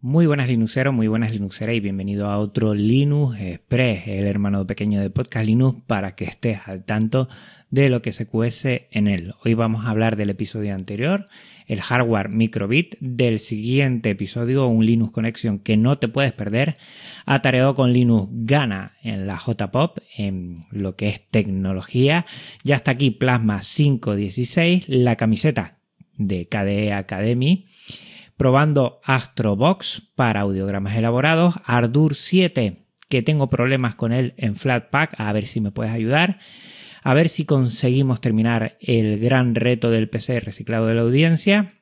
Muy buenas Linuxeros, muy buenas Linuxeras y bienvenido a otro Linux Express, el hermano pequeño de Podcast Linux, para que estés al tanto de lo que se cuece en él. Hoy vamos a hablar del episodio anterior, el hardware microbit, del siguiente episodio, un Linux Connection que no te puedes perder, atareado con Linux Gana en la JPOP, en lo que es tecnología. Ya está aquí Plasma 516, la camiseta de KDE Academy probando Astrobox para audiogramas elaborados, Ardour 7, que tengo problemas con él en Flatpak, a ver si me puedes ayudar, a ver si conseguimos terminar el gran reto del PC reciclado de la audiencia,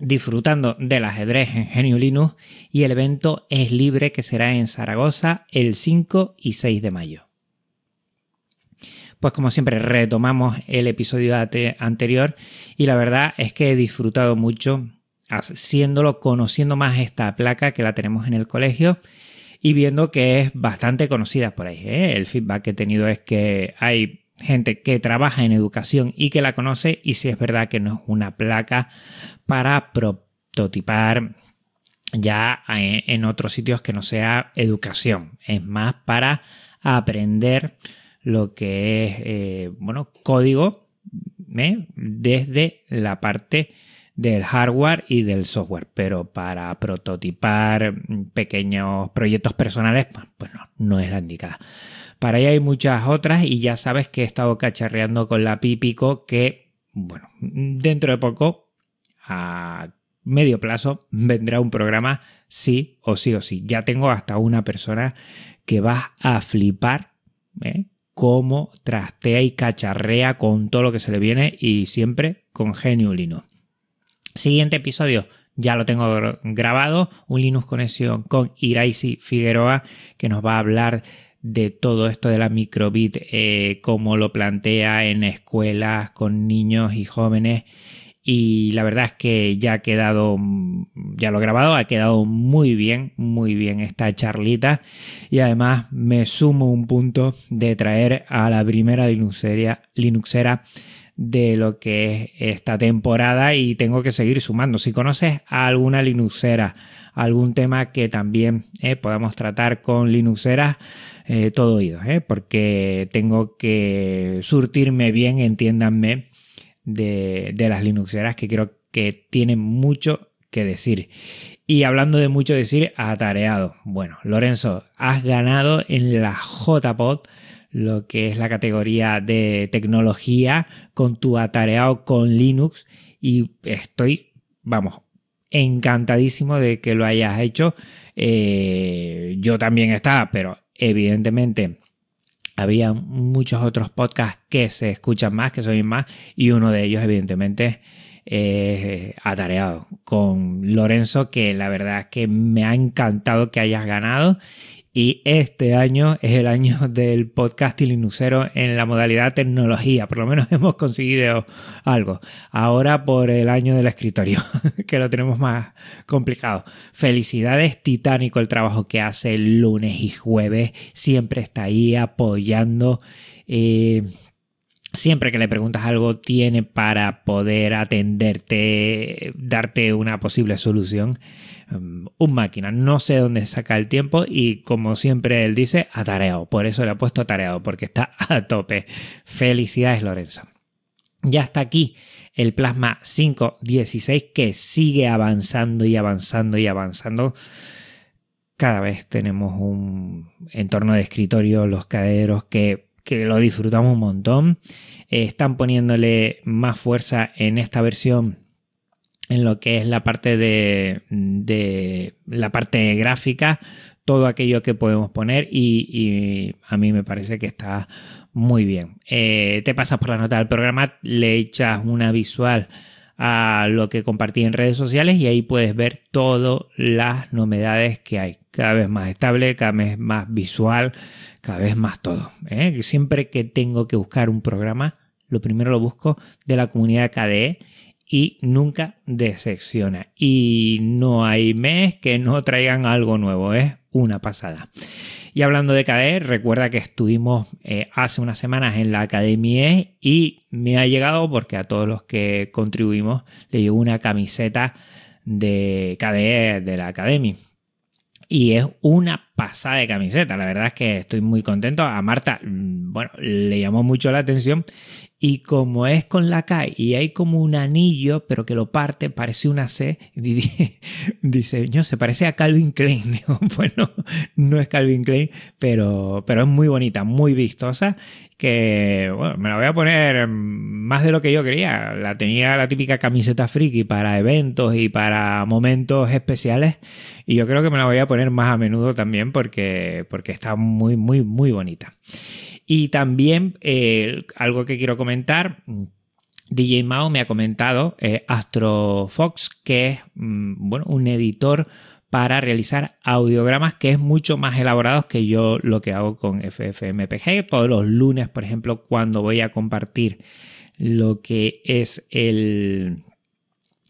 disfrutando del ajedrez en Genio Linux y el evento es libre que será en Zaragoza el 5 y 6 de mayo. Pues como siempre retomamos el episodio anterior y la verdad es que he disfrutado mucho haciéndolo, conociendo más esta placa que la tenemos en el colegio y viendo que es bastante conocida por ahí. ¿eh? El feedback que he tenido es que hay gente que trabaja en educación y que la conoce y si es verdad que no es una placa para prototipar ya en otros sitios que no sea educación, es más para aprender lo que es eh, bueno código ¿eh? desde la parte del hardware y del software, pero para prototipar pequeños proyectos personales, pues, pues no, es la indicada. Para ahí hay muchas otras y ya sabes que he estado cacharreando con la Pipico que, bueno, dentro de poco, a medio plazo, vendrá un programa sí o sí o sí. Ya tengo hasta una persona que va a flipar ¿eh? cómo trastea y cacharrea con todo lo que se le viene y siempre con genio Siguiente episodio, ya lo tengo grabado, un Linux Conexión con Iraisi Figueroa, que nos va a hablar de todo esto de la microbit, eh, cómo lo plantea en escuelas con niños y jóvenes. Y la verdad es que ya ha quedado, ya lo he grabado, ha quedado muy bien, muy bien esta charlita. Y además me sumo un punto de traer a la primera Linuxera de lo que es esta temporada y tengo que seguir sumando. Si conoces a alguna Linuxera, algún tema que también eh, podamos tratar con Linuxeras, eh, todo oído, eh, porque tengo que surtirme bien, entiéndanme, de, de las Linuxeras que creo que tienen mucho que decir. Y hablando de mucho decir, atareado. Bueno, Lorenzo, has ganado en la JPod lo que es la categoría de tecnología con tu atareado con Linux y estoy, vamos, encantadísimo de que lo hayas hecho. Eh, yo también estaba, pero evidentemente había muchos otros podcasts que se escuchan más, que son más, y uno de ellos evidentemente es atareado con Lorenzo, que la verdad es que me ha encantado que hayas ganado y este año es el año del podcast linuxero en la modalidad tecnología. Por lo menos hemos conseguido algo. Ahora por el año del escritorio, que lo tenemos más complicado. Felicidades, titánico el trabajo que hace lunes y jueves. Siempre está ahí apoyando. Eh, siempre que le preguntas algo, tiene para poder atenderte, darte una posible solución. Um, un máquina, no sé dónde saca el tiempo y como siempre él dice, atareado. Por eso le ha puesto atareado, porque está a tope. Felicidades, Lorenzo. Ya está aquí el Plasma 516 que sigue avanzando y avanzando y avanzando. Cada vez tenemos un entorno de escritorio, los caderos que que lo disfrutamos un montón. Eh, están poniéndole más fuerza en esta versión en lo que es la parte de, de la parte gráfica, todo aquello que podemos poner y, a mí me parece que está muy bien. Eh, te pasas por la nota del programa, le echas una visual a lo que compartí en redes sociales y ahí puedes ver todas las novedades que hay. Cada vez más estable, cada vez más visual, cada vez más todo. ¿eh? Siempre que tengo que buscar un programa, lo primero lo busco de la comunidad KDE y nunca decepciona. Y no hay mes que no traigan algo nuevo, es una pasada. Y hablando de KDE, recuerda que estuvimos eh, hace unas semanas en la Academia y me ha llegado porque a todos los que contribuimos le llegó una camiseta de KDE de la Academy. Y es una pasada de camiseta. La verdad es que estoy muy contento. A Marta, mm, bueno, le llamó mucho la atención y como es con la K y hay como un anillo, pero que lo parte, parece una C, dice, no, se parece a Calvin Klein. bueno, no es Calvin Klein, pero, pero es muy bonita, muy vistosa, que bueno, me la voy a poner más de lo que yo quería. La tenía la típica camiseta friki para eventos y para momentos especiales y yo creo que me la voy a poner más a menudo también porque, porque está muy, muy, muy bonita. Y también eh, algo que quiero comentar. DJ Mao me ha comentado eh, AstroFox, que es mm, bueno, un editor para realizar audiogramas que es mucho más elaborado que yo lo que hago con FFmpg. Todos los lunes, por ejemplo, cuando voy a compartir lo que es el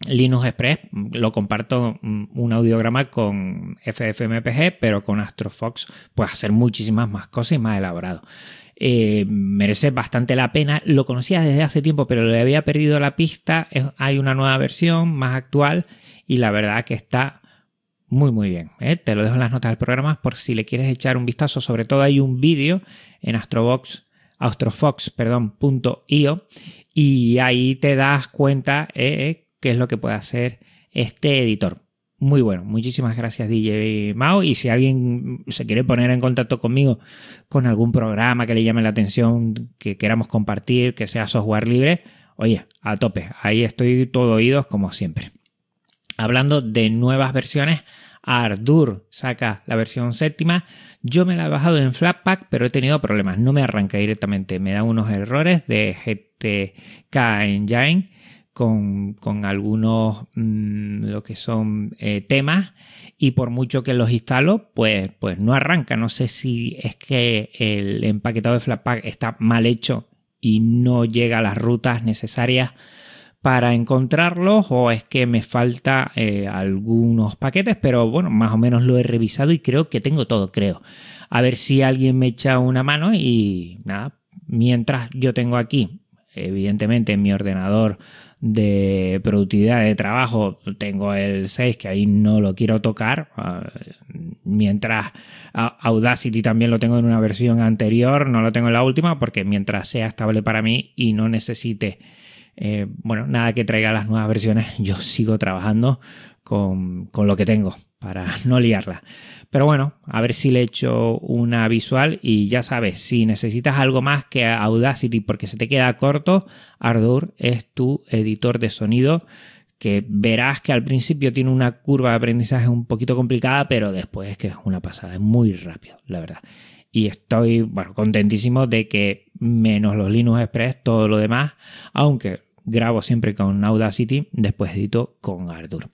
Linux Express, lo comparto mm, un audiograma con FFmpg, pero con AstroFox puedes hacer muchísimas más cosas y más elaborado. Eh, merece bastante la pena. Lo conocía desde hace tiempo, pero le había perdido la pista. hay una nueva versión más actual y la verdad que está muy muy bien. ¿eh? Te lo dejo en las notas del programa por si le quieres echar un vistazo. Sobre todo hay un vídeo en Astrobox, astrofox.io y ahí te das cuenta eh, qué es lo que puede hacer este editor muy bueno. Muchísimas gracias DJ Mao. Y si alguien se quiere poner en contacto conmigo con algún programa que le llame la atención, que queramos compartir, que sea software libre, oye, a tope. Ahí estoy todo oídos como siempre. Hablando de nuevas versiones, Ardour saca la versión séptima. Yo me la he bajado en Flatpak, pero he tenido problemas. No me arranca directamente. Me da unos errores de GTK Engine con, algunos mm, lo que son eh, temas y por mucho que los instalo pues, pues no arranca. No sé si es que el empaquetado de Flatpak está mal hecho y no llega a las rutas necesarias para encontrarlos o es que me falta eh, algunos paquetes, pero bueno, más o menos lo he revisado y creo que tengo todo, creo. A ver si alguien me echa una mano y nada, mientras yo tengo aquí, evidentemente en mi ordenador de productividad de trabajo tengo el 6 que ahí no lo quiero tocar ah, mientras Audacity también lo tengo en una versión anterior no lo tengo en la última porque mientras sea estable para mí y no necesite eh, bueno nada que traiga las nuevas versiones yo sigo trabajando con, con lo que tengo para no liarla pero bueno, a ver si le echo una visual y ya sabes, si necesitas algo más que Audacity porque se te queda corto, Ardour es tu editor de sonido que verás que al principio tiene una curva de aprendizaje un poquito complicada, pero después es que es una pasada, es muy rápido, la verdad. Y estoy, bueno, contentísimo de que menos los Linux Express, todo lo demás, aunque grabo siempre con Audacity, después edito con Ardour.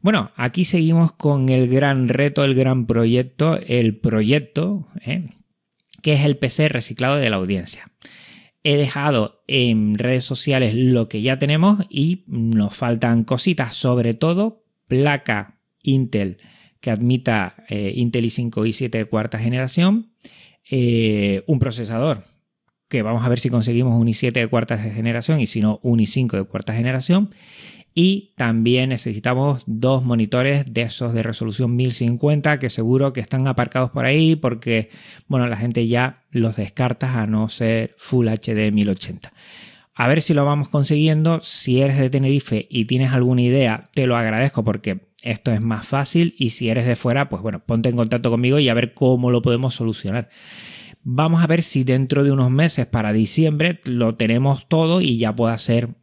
Bueno, aquí seguimos con el gran reto, el gran proyecto, el proyecto, ¿eh? que es el PC reciclado de la audiencia. He dejado en redes sociales lo que ya tenemos y nos faltan cositas, sobre todo placa Intel que admita eh, Intel i5 i7 de cuarta generación, eh, un procesador que vamos a ver si conseguimos un i7 de cuarta generación y si no un i5 de cuarta generación y también necesitamos dos monitores de esos de resolución 1050 que seguro que están aparcados por ahí porque, bueno, la gente ya los descarta a no ser Full HD 1080. A ver si lo vamos consiguiendo. Si eres de Tenerife y tienes alguna idea, te lo agradezco porque esto es más fácil. Y si eres de fuera, pues bueno, ponte en contacto conmigo y a ver cómo lo podemos solucionar. Vamos a ver si dentro de unos meses, para diciembre, lo tenemos todo y ya pueda ser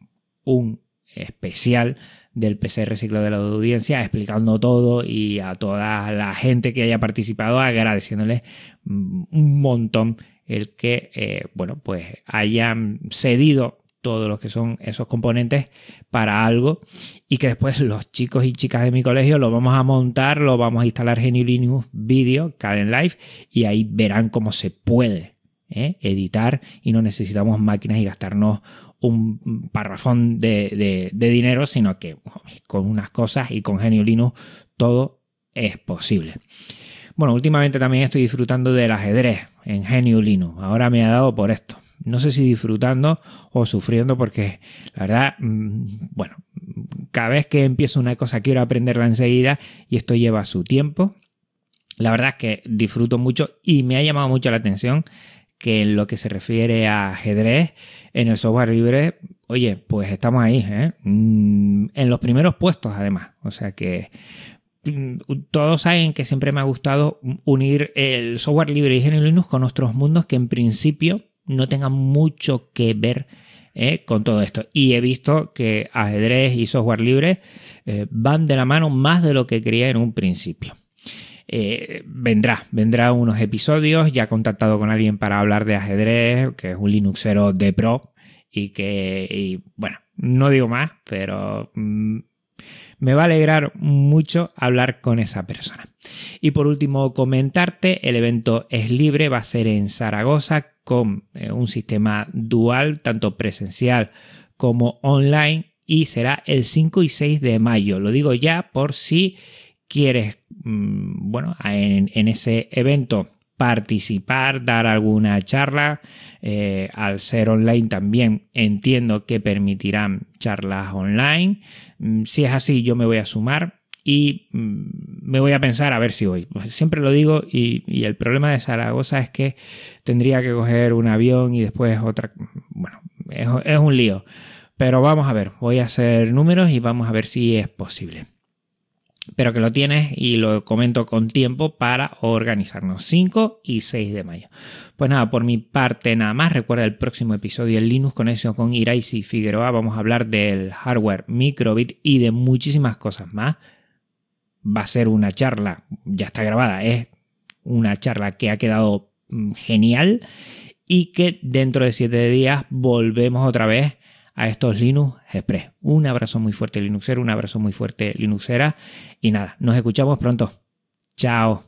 un especial del PC Reciclo de la Audiencia, explicando todo y a toda la gente que haya participado, agradeciéndole un montón el que, eh, bueno, pues hayan cedido todos los que son esos componentes para algo y que después los chicos y chicas de mi colegio lo vamos a montar, lo vamos a instalar GNU Linux Video, Caden Live y ahí verán cómo se puede ¿eh? editar y no necesitamos máquinas y gastarnos un parrafón de, dinero, sino que con unas cosas y con Genio Linux todo es posible. Bueno, últimamente también estoy disfrutando del ajedrez en Genio Linux. Ahora me ha dado por esto. No sé si disfrutando o sufriendo porque la verdad, mm, bueno, cada vez que empiezo una cosa quiero aprenderla enseguida y esto lleva su tiempo. La verdad es que disfruto mucho y me ha llamado mucho la atención que en lo que se refiere a ajedrez, en el software libre, oye, pues estamos ahí, ¿eh? mm, en los primeros puestos además. O sea que mm, todos saben que siempre me ha gustado unir el software libre y GNU Linux con otros mundos que en principio no tengan mucho que ver ¿eh? con todo esto. Y he visto que ajedrez y software libre eh, van de la mano más de lo que creía en un principio. Eh, vendrá, vendrá unos episodios. Ya he contactado con alguien para hablar de ajedrez, que es un Linuxero de pro. Y que, bueno, no digo más, pero mm, me va a alegrar mucho hablar con esa persona. Y por último, comentarte, el evento es libre, va a ser en Zaragoza con eh, un sistema dual, tanto presencial como online, y será el 5 y 6 de mayo. Lo digo ya por si quieres, mm, bueno, en, ese evento participar, dar alguna charla. Eh, al ser online también entiendo que permitirán charlas online. Mm, si es así, yo me voy a sumar y mm, me voy a pensar a ver si voy. Pues siempre lo digo y, el problema de Zaragoza es que tendría que coger un avión y después otra... Bueno, es, es un lío. Pero vamos a ver, voy a hacer números y vamos a ver si es posible pero que lo tienes y lo comento con tiempo para organizarnos 5 y 6 de mayo. Pues nada, por mi parte nada más, recuerda el próximo episodio en Linux Conexión con Iraisi Figueroa, vamos a hablar del hardware microbit y de muchísimas cosas más. Va a ser una charla, ya está grabada, es una charla que ha quedado mm, genial y que dentro de 7 días volvemos otra vez a estos Linux Express. Un abrazo muy fuerte Linuxero, un abrazo muy fuerte Linuxera y nada, nos escuchamos pronto. Chao.